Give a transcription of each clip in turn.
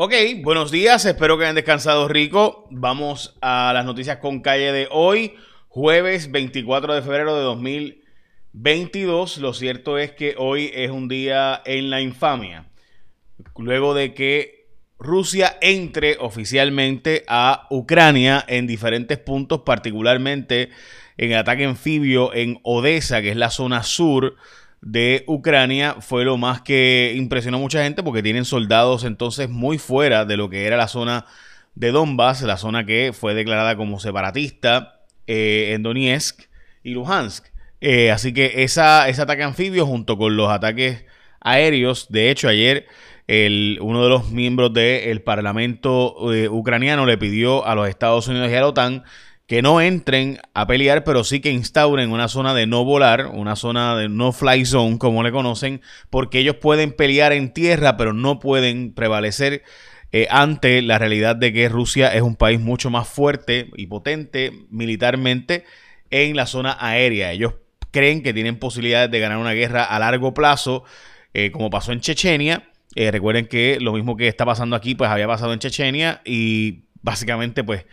Ok, buenos días, espero que hayan descansado rico. Vamos a las noticias con calle de hoy, jueves 24 de febrero de 2022. Lo cierto es que hoy es un día en la infamia, luego de que Rusia entre oficialmente a Ucrania en diferentes puntos, particularmente en el ataque anfibio en Odessa, que es la zona sur de Ucrania fue lo más que impresionó a mucha gente porque tienen soldados entonces muy fuera de lo que era la zona de Donbass, la zona que fue declarada como separatista eh, en Donetsk y Luhansk. Eh, así que esa, ese ataque anfibio junto con los ataques aéreos, de hecho ayer el, uno de los miembros del Parlamento eh, ucraniano le pidió a los Estados Unidos y a la OTAN que no entren a pelear, pero sí que instauren una zona de no volar, una zona de no fly zone, como le conocen, porque ellos pueden pelear en tierra, pero no pueden prevalecer eh, ante la realidad de que Rusia es un país mucho más fuerte y potente militarmente en la zona aérea. Ellos creen que tienen posibilidades de ganar una guerra a largo plazo, eh, como pasó en Chechenia. Eh, recuerden que lo mismo que está pasando aquí, pues había pasado en Chechenia y básicamente, pues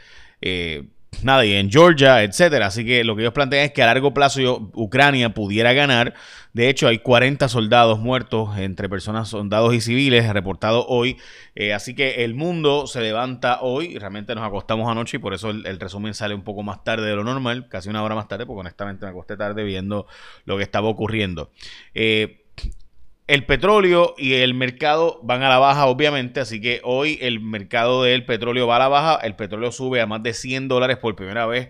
nada, y en Georgia, etcétera. Así que lo que ellos plantean es que a largo plazo Ucrania pudiera ganar. De hecho, hay 40 soldados muertos entre personas, soldados y civiles, reportados hoy. Eh, así que el mundo se levanta hoy. Realmente nos acostamos anoche y por eso el, resumen sale un poco más tarde de lo normal, casi una hora más tarde, porque honestamente me acosté tarde viendo lo que estaba ocurriendo. Eh, el petróleo y el mercado van a la baja, obviamente, así que hoy el mercado del petróleo va a la baja. El petróleo sube a más de 100 dólares por primera vez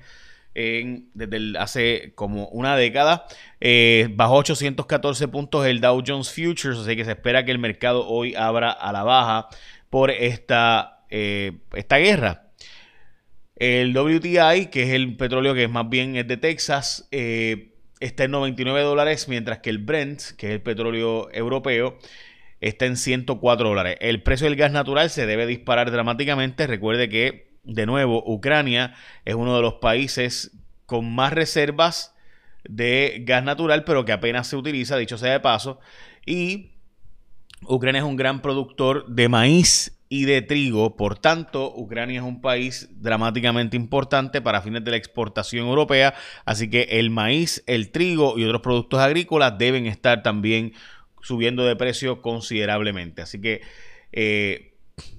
en, desde hace como una década. Eh, bajó 814 puntos el Dow Jones Futures, así que se espera que el mercado hoy abra a la baja por esta, eh, esta guerra. El WTI, que es el petróleo que más bien es de Texas, eh, está en 99 dólares, mientras que el Brent, que es el petróleo europeo, está en 104 dólares. El precio del gas natural se debe disparar dramáticamente. Recuerde que, de nuevo, Ucrania es uno de los países con más reservas de gas natural, pero que apenas se utiliza, dicho sea de paso. Y Ucrania es un gran productor de maíz y de trigo. Por tanto, Ucrania es un país dramáticamente importante para fines de la exportación europea. Así que el maíz, el trigo y otros productos agrícolas deben estar también subiendo de precio considerablemente. Así que eh,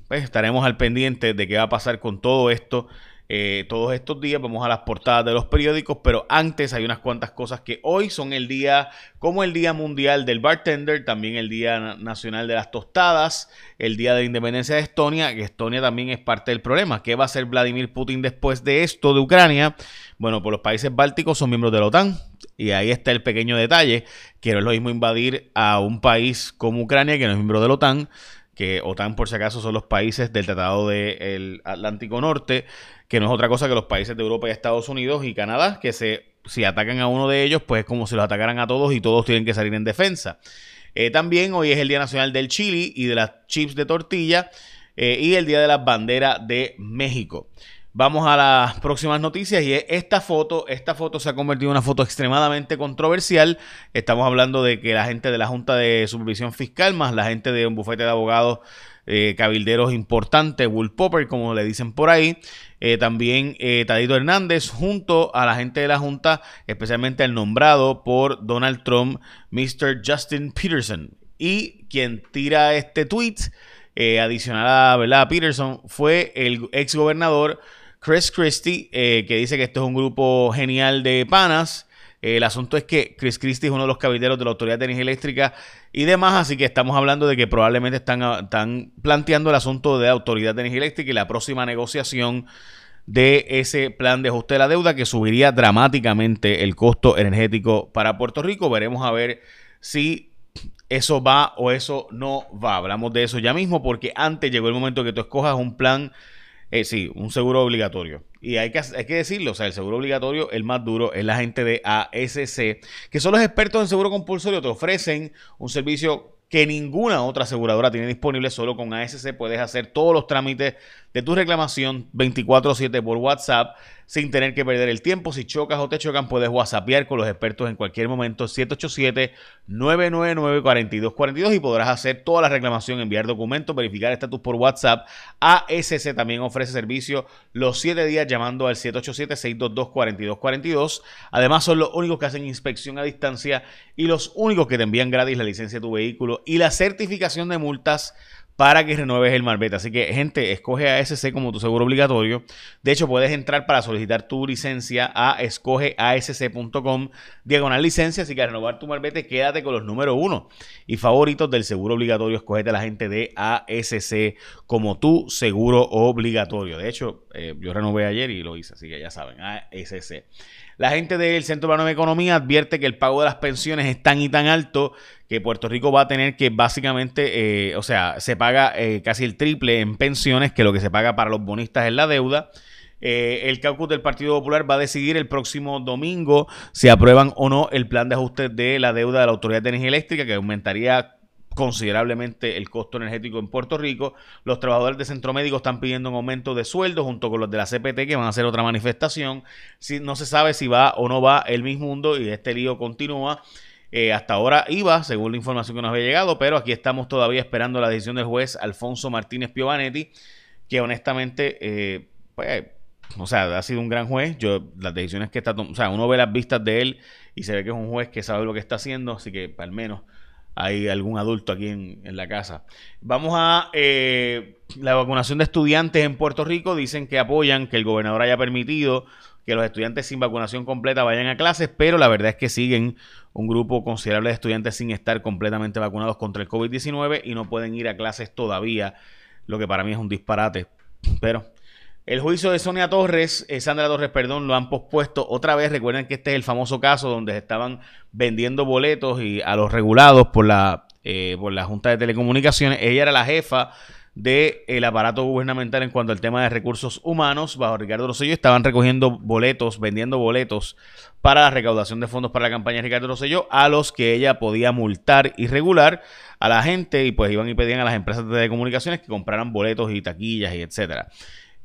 pues, estaremos al pendiente de qué va a pasar con todo esto eh, todos estos días. Vamos a las portadas de los periódicos, pero antes hay unas cuantas cosas que hoy son el día, como el Día Mundial del Bartender, también el Día Nacional de las Tostadas, el Día de la Independencia de Estonia, que Estonia también es parte del problema. ¿Qué va a hacer Vladimir Putin después de esto de Ucrania? Bueno, pues los países bálticos son miembros de la OTAN. Y ahí está el pequeño detalle, que no es lo mismo invadir a un país como Ucrania, que no es miembro de la OTAN, que OTAN por si acaso son los países del Tratado del Atlántico Norte, que no es otra cosa que los países de Europa y Estados Unidos y Canadá, que se, si atacan a uno de ellos, pues es como si los atacaran a todos y todos tienen que salir en defensa. Eh, también hoy es el Día Nacional del Chili y de las chips de tortilla eh, y el Día de las Banderas de México. Vamos a las próximas noticias y esta foto, esta foto se ha convertido en una foto extremadamente controversial. Estamos hablando de que la gente de la Junta de Supervisión Fiscal más la gente de un bufete de abogados eh, cabilderos importantes, Bull Popper, como le dicen por ahí. Eh, también eh, Tadito Hernández, junto a la gente de la Junta, especialmente el nombrado por Donald Trump, Mr. Justin Peterson. Y quien tira este tweet, adicional a. Peterson, fue el ex gobernador Chris Christie, que dice que esto es un grupo genial de panas el asunto es que Chris Christie es uno de los cabilderos de la Autoridad de Energía Eléctrica y demás, así que estamos hablando de que probablemente están, están planteando el asunto de la Autoridad de Energía Eléctrica y la próxima negociación de ese plan de ajuste de la deuda que subiría dramáticamente el costo energético para Puerto Rico. Veremos a ver si eso va o eso no va. Hablamos de eso ya mismo porque antes llegó el momento que tú escojas un plan eh, sí, un seguro obligatorio. Y hay que, hay que decirlo, o sea, el seguro obligatorio, el más duro, es la gente de ASC, que son los expertos en seguro compulsorio, te ofrecen un servicio que ninguna otra aseguradora tiene disponible. Solo con ASC puedes hacer todos los trámites de tu reclamación 24/7 por WhatsApp. sin tener que perder el tiempo. Si chocas o te chocan, puedes whatsappear con los expertos en cualquier momento 787-999-4242 y podrás hacer toda la reclamación, enviar documentos, verificar estatus por WhatsApp. ASC también ofrece servicio los 7 días llamando al 787-622-4242. Además, son los únicos que hacen inspección a distancia y los únicos que te envían gratis la licencia de tu vehículo y la certificación de multas para que renueves el marbete. Así que, gente, escoge ASC como tu seguro obligatorio. De hecho, puedes entrar para solicitar tu licencia a escogeasc.com, diagonal licencia. Así que renovar tu marbete, quédate con los número uno y favoritos del seguro obligatorio. Escogete a la gente de ASC como tu seguro obligatorio. De hecho, eh, yo renové ayer y lo hice, así que ya saben, ASC. La gente del Centro Plano de Economía advierte que el pago de las pensiones es tan y tan alto que Puerto Rico va a tener que básicamente, eh, o sea, se paga eh, casi el triple en pensiones que lo que se paga para los bonistas en la deuda. Eh, el caucus del Partido Popular va a decidir el próximo domingo si aprueban o no el plan de ajuste de la deuda de la Autoridad de Energía Eléctrica, que aumentaría considerablemente el costo energético en Puerto Rico. Los trabajadores de centro médico están pidiendo un aumento de sueldo junto con los de la CPT que van a hacer otra manifestación. Si, no se sabe si va o no va el mismo mundo y este lío continúa. Eh, hasta ahora iba, según la información que nos había llegado, pero aquí estamos todavía esperando la decisión del juez Alfonso Martínez Piovanetti, que honestamente, eh, pues, o sea, ha sido un gran juez. Yo, las decisiones que está tomando, o sea, uno ve las vistas de él y se ve que es un juez que sabe lo que está haciendo, así que al menos hay algún adulto aquí en, la casa. Vamos a eh, la vacunación de estudiantes en Puerto Rico. Dicen que apoyan que el gobernador haya permitido que los estudiantes sin vacunación completa vayan a clases, pero la verdad es que siguen un grupo considerable de estudiantes sin estar completamente vacunados contra el COVID-19 y no pueden ir a clases todavía, lo que para mí es un disparate. Pero el juicio de Sonia Torres, eh, Sandra Torres, perdón, lo han pospuesto otra vez. Recuerden que este es el famoso caso donde estaban vendiendo boletos y a los regulados por la, eh, por la Junta de Telecomunicaciones. Ella era la jefa del aparato gubernamental en cuanto al tema de recursos humanos. Bajo Ricardo Rosselló estaban recogiendo boletos, vendiendo boletos para la recaudación de fondos para la campaña de Ricardo Rosselló, a los que ella podía multar y regular a la gente y pues iban y pedían a las empresas de telecomunicaciones que compraran boletos y taquillas y etcétera.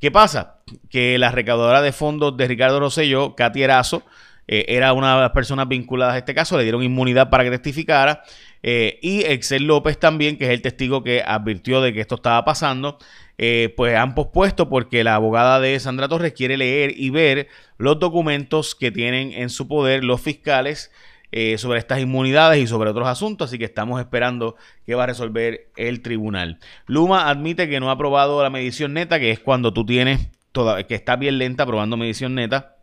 ¿Qué pasa? Que la recaudadora de fondos de Ricardo Rosselló, Katy Erazo, eh, era una de las personas vinculadas a este caso, le dieron inmunidad para que testificara. Eh, y Excel López también, que es el testigo que advirtió de que esto estaba pasando, eh, pues han pospuesto porque la abogada de Sandra Torres quiere leer y ver los documentos que tienen en su poder los fiscales eh, sobre estas inmunidades y sobre otros asuntos, así que estamos esperando que va a resolver el tribunal. Luma admite que no ha aprobado la medición neta, que es cuando tú tienes, toda, que está bien lenta aprobando medición neta,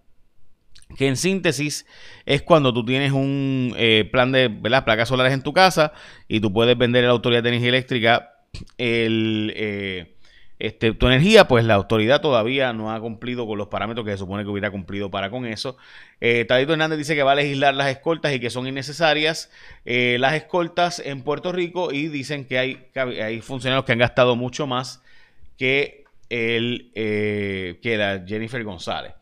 que en síntesis es cuando tú tienes un eh, plan de ¿verdad? placas solares en tu casa y tú puedes vender a la Autoridad de Energía Eléctrica el... Eh, este, tu energía, pues la autoridad todavía no ha cumplido con los parámetros que se supone que hubiera cumplido para con eso. Eh, Tadito Hernández dice que va a legislar las escoltas y que son innecesarias eh, las escoltas en Puerto Rico y dicen que hay, hay funcionarios que han gastado mucho más que, el, eh, que la Jennifer González.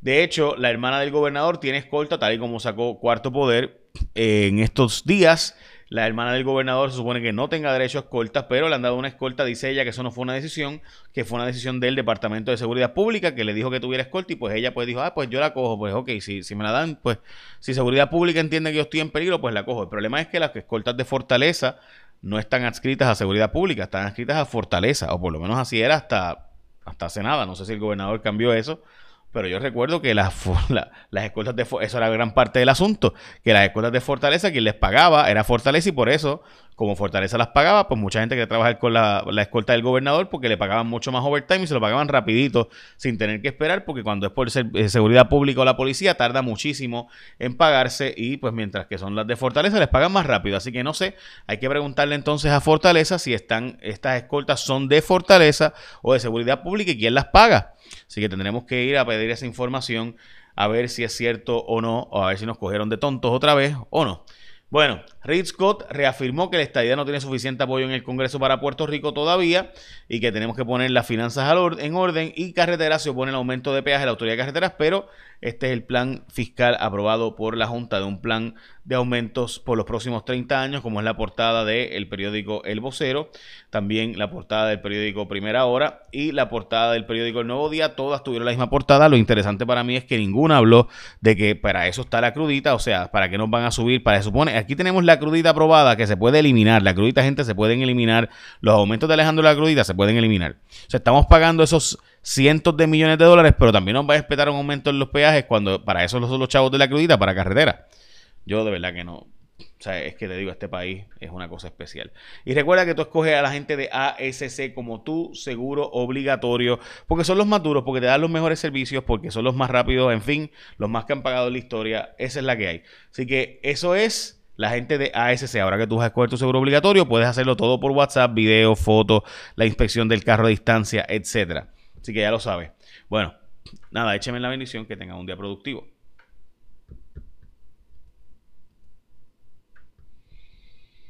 De hecho, la hermana del gobernador tiene escolta, tal y como sacó Cuarto Poder en estos días. La hermana del gobernador se supone que no tenga derecho a escolta, pero le han dado una escolta, dice ella que eso no fue una decisión, que fue una decisión del Departamento de Seguridad Pública que le dijo que tuviera escolta y pues ella pues dijo, ah, pues yo la cojo, pues ok, si, si me la dan, pues si Seguridad Pública entiende que yo estoy en peligro, pues la cojo. El problema es que las escoltas de Fortaleza no están adscritas a Seguridad Pública, están adscritas a Fortaleza, o por lo menos así era hasta, hasta hace nada, no sé si el gobernador cambió eso pero yo recuerdo que las, las escuelas de eso era gran parte del asunto, que las escuelas de Fortaleza quien les pagaba era Fortaleza y por eso, como Fortaleza las pagaba, pues mucha gente quería trabajar con la, escolta del gobernador porque le pagaban mucho más overtime y se lo pagaban rapidito sin tener que esperar porque cuando es por eh, seguridad pública o la policía tarda muchísimo en pagarse y pues mientras que son las de Fortaleza les pagan más rápido. Así que no sé, hay que preguntarle entonces a Fortaleza si están estas escoltas son de Fortaleza o de seguridad pública y quién las paga. Así que tendremos que ir a pedir esa información a ver si es cierto o no, o a ver si nos cogieron de tontos otra vez o no. Bueno, Reed Scott reafirmó que la estadía no tiene suficiente apoyo en el Congreso para Puerto Rico todavía y que tenemos que poner las finanzas en orden y carreteras se opone el aumento de peaje a la autoridad de carreteras, pero este es el plan fiscal aprobado por la Junta de un plan de aumentos por los próximos 30 años, como es la portada del periódico El Vocero, también la portada del periódico Primera Hora y la portada del periódico El Nuevo Día, todas tuvieron la misma portada. Lo interesante para mí es que ninguna habló de que para eso está la crudita, o sea, para que nos van a subir, para eso supone, aquí tenemos la crudita aprobada que se puede eliminar, la crudita gente se pueden eliminar, los aumentos de Alejandro la crudita se pueden eliminar. O sea, estamos pagando esos cientos de millones de dólares, pero también nos va a esperar un aumento en los peajes cuando para eso son los chavos de la crudita, para carretera. Yo de verdad que no. O sea, es que te digo, este país es una cosa especial. Y recuerda que tú escoges a la gente de ASC como tu seguro obligatorio, porque son los más duros, porque te dan los mejores servicios, porque son los más rápidos, en fin, los más que han pagado en la historia. Esa es la que hay. Así que eso es la gente de ASC. Ahora que tú vas a tu seguro obligatorio, puedes hacerlo todo por WhatsApp, video, fotos, la inspección del carro a distancia, etcétera. Así que ya lo sabes. Bueno, nada, écheme la bendición, que tengan un día productivo.